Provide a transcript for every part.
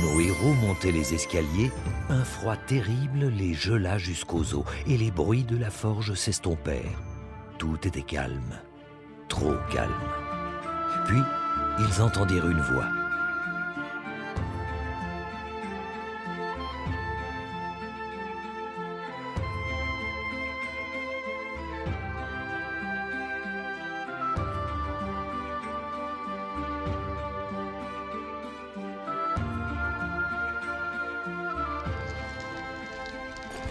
nos héros montaient les escaliers, un froid terrible les gela jusqu'aux os et les bruits de la forge s'estompèrent. Tout était calme, trop calme. Puis, ils entendirent une voix.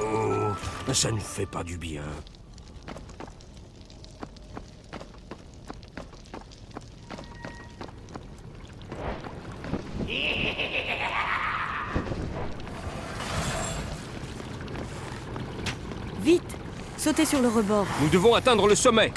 Oh, ça ne fait pas du bien. Vite Sautez sur le rebord. Nous devons atteindre le sommet.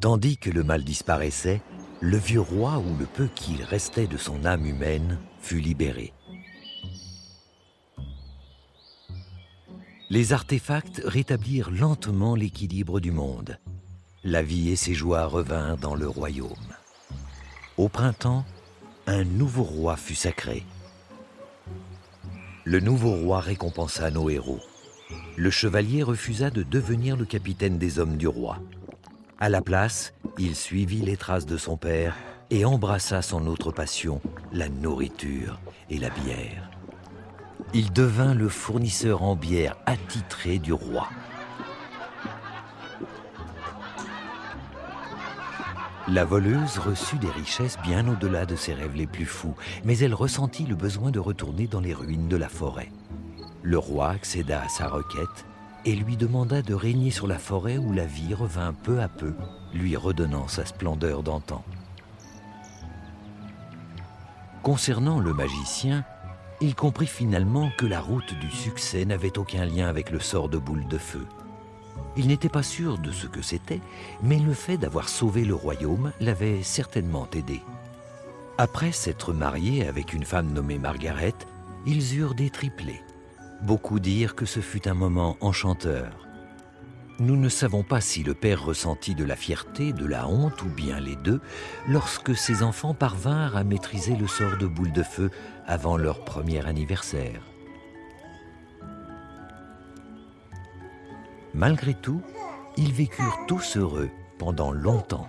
Tandis que le mal disparaissait, le vieux roi, ou le peu qu'il restait de son âme humaine, fut libéré. Les artefacts rétablirent lentement l'équilibre du monde. La vie et ses joies revinrent dans le royaume. Au printemps, un nouveau roi fut sacré. Le nouveau roi récompensa nos héros. Le chevalier refusa de devenir le capitaine des hommes du roi. À la place, il suivit les traces de son père et embrassa son autre passion, la nourriture et la bière. Il devint le fournisseur en bière attitré du roi. La voleuse reçut des richesses bien au-delà de ses rêves les plus fous, mais elle ressentit le besoin de retourner dans les ruines de la forêt. Le roi accéda à sa requête et lui demanda de régner sur la forêt où la vie revint peu à peu, lui redonnant sa splendeur d'antan. Concernant le magicien, il comprit finalement que la route du succès n'avait aucun lien avec le sort de boule de feu. Il n'était pas sûr de ce que c'était, mais le fait d'avoir sauvé le royaume l'avait certainement aidé. Après s'être marié avec une femme nommée Margaret, ils eurent des triplés. Beaucoup dirent que ce fut un moment enchanteur. Nous ne savons pas si le père ressentit de la fierté, de la honte ou bien les deux lorsque ses enfants parvinrent à maîtriser le sort de boule de feu avant leur premier anniversaire. Malgré tout, ils vécurent tous heureux pendant longtemps.